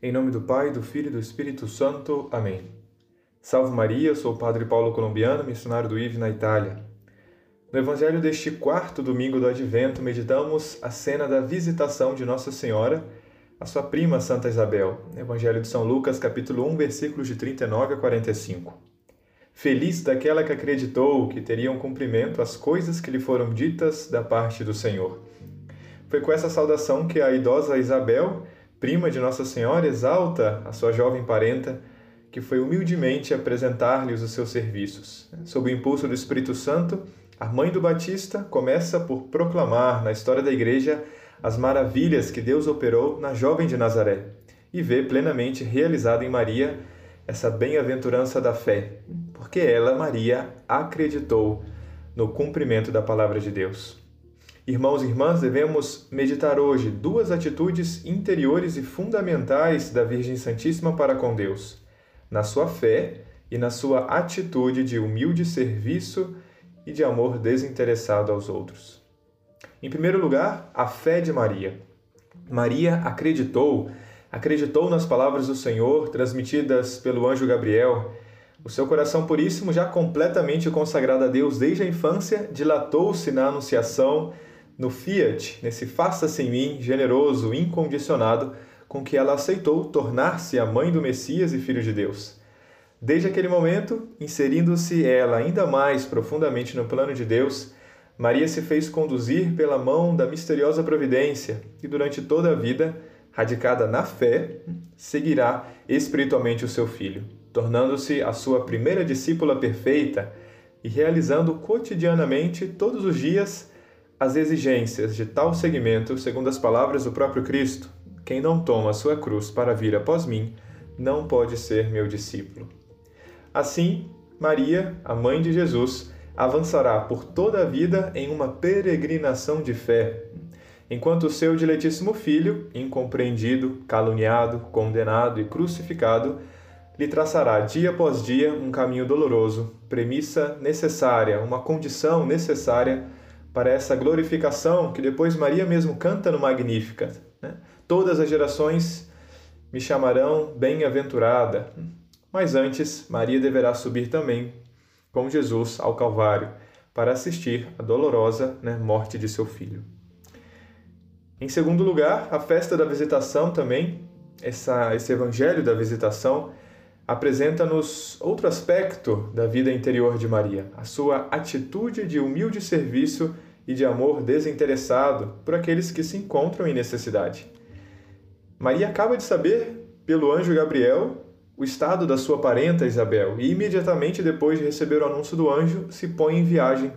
Em nome do Pai, do Filho e do Espírito Santo. Amém. Salve Maria, sou o Padre Paulo Colombiano, missionário do IV na Itália. No Evangelho deste quarto domingo do Advento, meditamos a cena da visitação de Nossa Senhora a sua prima Santa Isabel. Evangelho de São Lucas, capítulo 1, versículos de 39 a 45. Feliz daquela que acreditou que teriam cumprimento as coisas que lhe foram ditas da parte do Senhor. Foi com essa saudação que a idosa Isabel prima de Nossa Senhora, exalta a sua jovem parenta, que foi humildemente apresentar-lhes os seus serviços. Sob o impulso do Espírito Santo, a mãe do Batista começa por proclamar na história da Igreja as maravilhas que Deus operou na jovem de Nazaré e vê plenamente realizada em Maria essa bem-aventurança da fé, porque ela, Maria, acreditou no cumprimento da palavra de Deus. Irmãos e irmãs, devemos meditar hoje duas atitudes interiores e fundamentais da Virgem Santíssima para com Deus: na sua fé e na sua atitude de humilde serviço e de amor desinteressado aos outros. Em primeiro lugar, a fé de Maria. Maria acreditou, acreditou nas palavras do Senhor transmitidas pelo anjo Gabriel. O seu coração puríssimo, já completamente consagrado a Deus desde a infância, dilatou-se na anunciação no fiat, nesse faça-se em mim, generoso, incondicionado, com que ela aceitou tornar-se a mãe do Messias e filho de Deus. Desde aquele momento, inserindo-se ela ainda mais profundamente no plano de Deus, Maria se fez conduzir pela mão da misteriosa providência e durante toda a vida, radicada na fé, seguirá espiritualmente o seu filho, tornando-se a sua primeira discípula perfeita e realizando cotidianamente todos os dias as exigências de tal segmento, segundo as palavras do próprio Cristo: quem não toma a sua cruz para vir após mim, não pode ser meu discípulo. Assim, Maria, a mãe de Jesus, avançará por toda a vida em uma peregrinação de fé, enquanto o seu diletíssimo filho, incompreendido, caluniado, condenado e crucificado, lhe traçará dia após dia um caminho doloroso, premissa necessária, uma condição necessária para essa glorificação que depois Maria mesmo canta no Magnífica. Né? Todas as gerações me chamarão bem-aventurada. Mas antes, Maria deverá subir também, com Jesus, ao Calvário, para assistir à dolorosa né, morte de seu filho. Em segundo lugar, a festa da visitação também, essa, esse evangelho da visitação, apresenta-nos outro aspecto da vida interior de Maria, a sua atitude de humilde serviço e de amor desinteressado por aqueles que se encontram em necessidade. Maria acaba de saber, pelo anjo Gabriel, o estado da sua parenta Isabel e, imediatamente depois de receber o anúncio do anjo, se põe em viagem,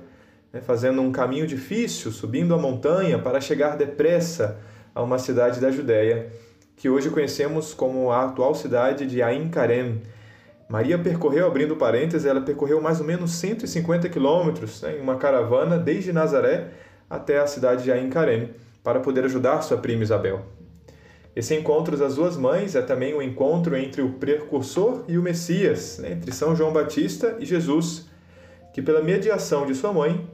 né, fazendo um caminho difícil, subindo a montanha para chegar depressa a uma cidade da Judéia que hoje conhecemos como a atual cidade de Ain Karem. Maria percorreu, abrindo parênteses, ela percorreu mais ou menos 150 quilômetros né, em uma caravana desde Nazaré até a cidade de Ain Karem para poder ajudar sua prima Isabel. Esse encontro das duas mães é também um encontro entre o precursor e o Messias, né, entre São João Batista e Jesus, que pela mediação de sua mãe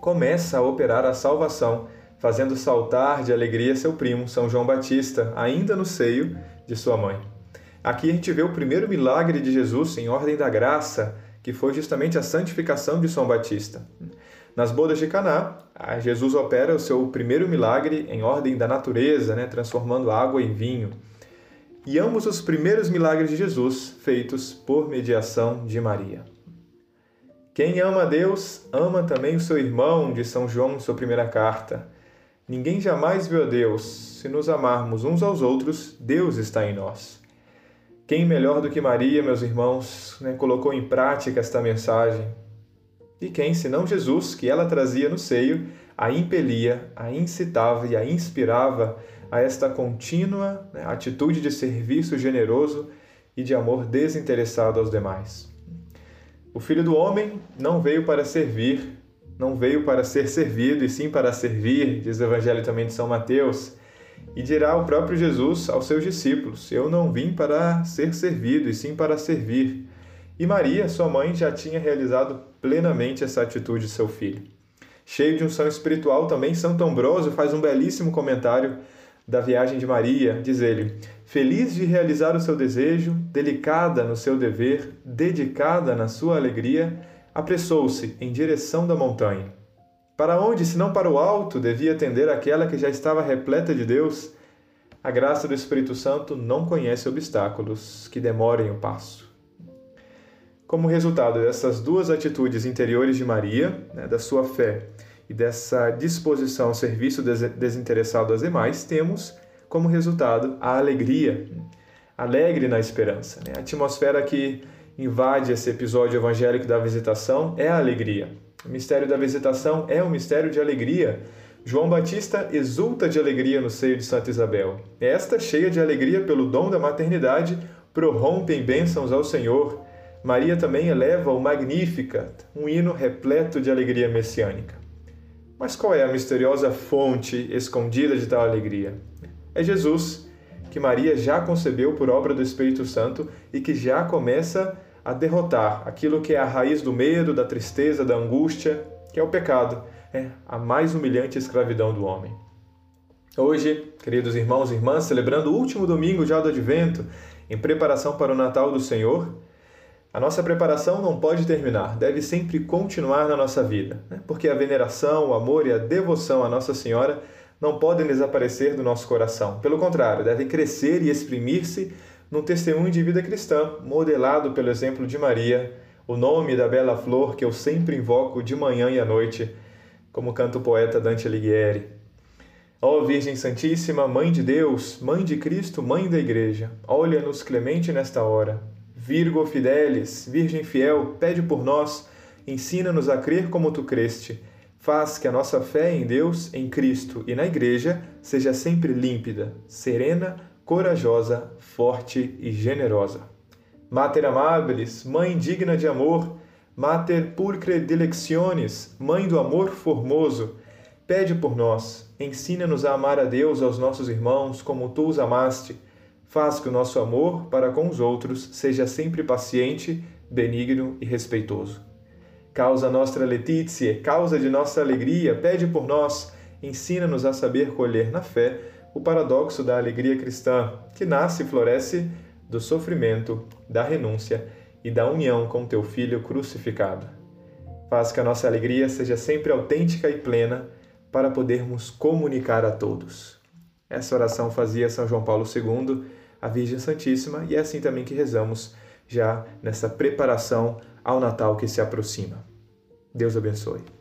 começa a operar a salvação fazendo saltar de alegria seu primo, São João Batista, ainda no seio de sua mãe. Aqui a gente vê o primeiro milagre de Jesus em ordem da graça, que foi justamente a santificação de São Batista. Nas bodas de Caná, Jesus opera o seu primeiro milagre em ordem da natureza, né, transformando água em vinho. E ambos os primeiros milagres de Jesus feitos por mediação de Maria. Quem ama a Deus, ama também o seu irmão, de São João em sua primeira carta. Ninguém jamais viu a Deus. Se nos amarmos uns aos outros, Deus está em nós. Quem melhor do que Maria, meus irmãos, né, colocou em prática esta mensagem? E quem, senão Jesus, que ela trazia no seio, a impelia, a incitava e a inspirava a esta contínua né, atitude de serviço generoso e de amor desinteressado aos demais. O Filho do Homem não veio para servir, não veio para ser servido, e sim para servir, diz o Evangelho também de São Mateus. E dirá o próprio Jesus aos seus discípulos: Eu não vim para ser servido, e sim para servir. E Maria, sua mãe, já tinha realizado plenamente essa atitude de seu filho. Cheio de unção espiritual, também Santo Ambrósio faz um belíssimo comentário da viagem de Maria, diz ele: Feliz de realizar o seu desejo, delicada no seu dever, dedicada na sua alegria, apressou-se em direção da montanha. Para onde, se não para o alto, devia tender aquela que já estava repleta de Deus? A graça do Espírito Santo não conhece obstáculos que demorem o passo. Como resultado dessas duas atitudes interiores de Maria, né, da sua fé e dessa disposição ao serviço desinteressado às demais, temos como resultado a alegria, alegre na esperança. Né? A atmosfera que invade esse episódio evangélico da visitação é a alegria. O mistério da visitação é um mistério de alegria. João Batista exulta de alegria no seio de Santa Isabel. Esta, cheia de alegria pelo dom da maternidade, prorrompe em bênçãos ao Senhor. Maria também eleva o Magnificat, um hino repleto de alegria messiânica. Mas qual é a misteriosa fonte escondida de tal alegria? É Jesus, que Maria já concebeu por obra do Espírito Santo e que já começa a derrotar aquilo que é a raiz do medo, da tristeza, da angústia, que é o pecado, é a mais humilhante escravidão do homem. Hoje, queridos irmãos e irmãs, celebrando o último domingo já do Advento, em preparação para o Natal do Senhor, a nossa preparação não pode terminar, deve sempre continuar na nossa vida, né? porque a veneração, o amor e a devoção à Nossa Senhora não podem desaparecer do nosso coração. Pelo contrário, devem crescer e exprimir-se num testemunho de vida cristã, modelado pelo exemplo de Maria, o nome da bela flor que eu sempre invoco de manhã e à noite, como canta o poeta Dante Alighieri. Ó Virgem Santíssima, Mãe de Deus, Mãe de Cristo, Mãe da Igreja, olha-nos clemente nesta hora. Virgo Fidelis, Virgem fiel, pede por nós, ensina-nos a crer como tu creste. Faz que a nossa fé em Deus, em Cristo e na Igreja seja sempre límpida, serena, corajosa, forte e generosa. Mater amabilis, mãe digna de amor, mater pulcre dilectionis, mãe do amor formoso, pede por nós, ensina-nos a amar a Deus e aos nossos irmãos como tu os amaste. Faz que o nosso amor para com os outros seja sempre paciente, benigno e respeitoso. Causa nostra Letícia, causa de nossa alegria, pede por nós, ensina-nos a saber colher na fé o paradoxo da alegria cristã, que nasce e floresce do sofrimento, da renúncia e da união com teu Filho crucificado. Faz que a nossa alegria seja sempre autêntica e plena para podermos comunicar a todos. Essa oração fazia São João Paulo II, a Virgem Santíssima, e é assim também que rezamos já nessa preparação ao Natal que se aproxima. Deus abençoe.